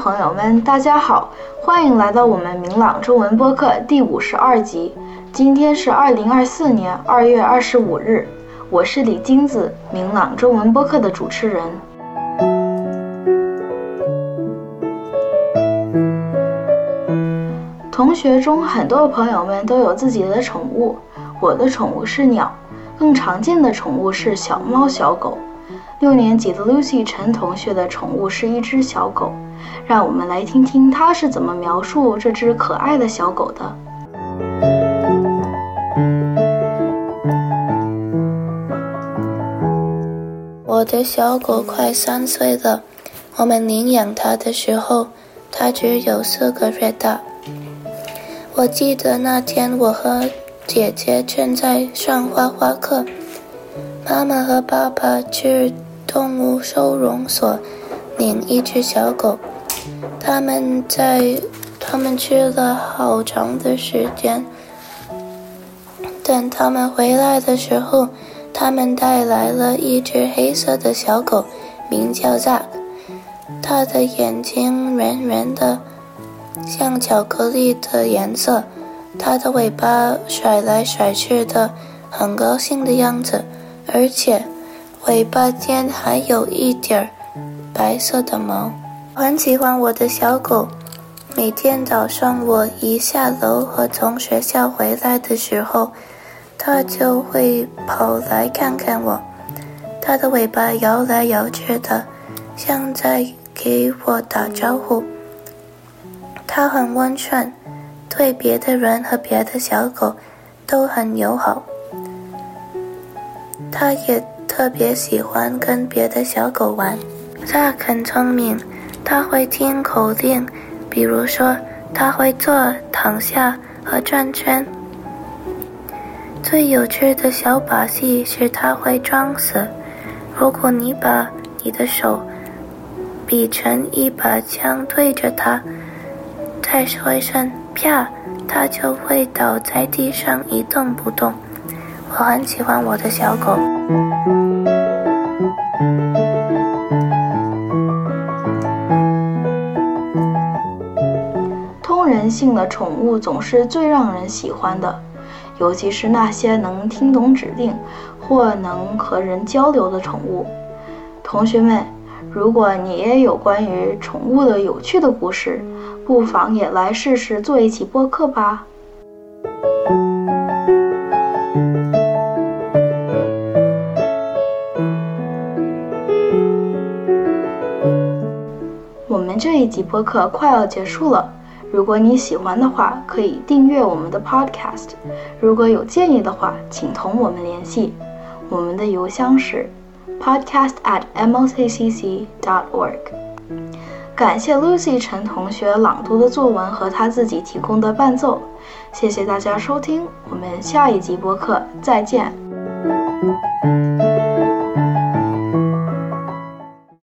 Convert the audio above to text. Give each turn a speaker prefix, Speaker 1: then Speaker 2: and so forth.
Speaker 1: 朋友们，大家好，欢迎来到我们明朗中文播客第五十二集。今天是二零二四年二月二十五日，我是李金子，明朗中文播客的主持人。同学中很多朋友们都有自己的宠物，我的宠物是鸟，更常见的宠物是小猫、小狗。六年级的 Lucy 陈同学的宠物是一只小狗，让我们来听听她是怎么描述这只可爱的小狗的。
Speaker 2: 我的小狗快三岁了，我们领养它的时候，它只有四个月大。我记得那天我和姐姐正在上画画课，妈妈和爸爸去。动物收容所领一只小狗，他们在他们去了好长的时间。等他们回来的时候，他们带来了一只黑色的小狗，名叫 Zack。它的眼睛圆圆的，像巧克力的颜色，它的尾巴甩来甩去的，很高兴的样子，而且。尾巴尖还有一点儿白色的毛，很喜欢我的小狗。每天早上我一下楼和从学校回来的时候，它就会跑来看看我。它的尾巴摇来摇去的，像在给我打招呼。它很温顺，对别的人和别的小狗都很友好。它也。特别喜欢跟别的小狗玩。它很聪明，它会听口令，比如说它会坐、躺下和转圈。最有趣的小把戏是它会装死。如果你把你的手比成一把枪对着他，再说一声“啪”，他就会倒在地上一动不动。我很喜欢我的小狗。
Speaker 1: 通人性的宠物总是最让人喜欢的，尤其是那些能听懂指令或能和人交流的宠物。同学们，如果你也有关于宠物的有趣的故事，不妨也来试试做一期播客吧。我们这一集播客快要结束了，如果你喜欢的话，可以订阅我们的 Podcast。如果有建议的话，请同我们联系，我们的邮箱是 podcast@mlccc.org。感谢 Lucy 陈同学朗读的作文和他自己提供的伴奏，谢谢大家收听，我们下一集播客再见。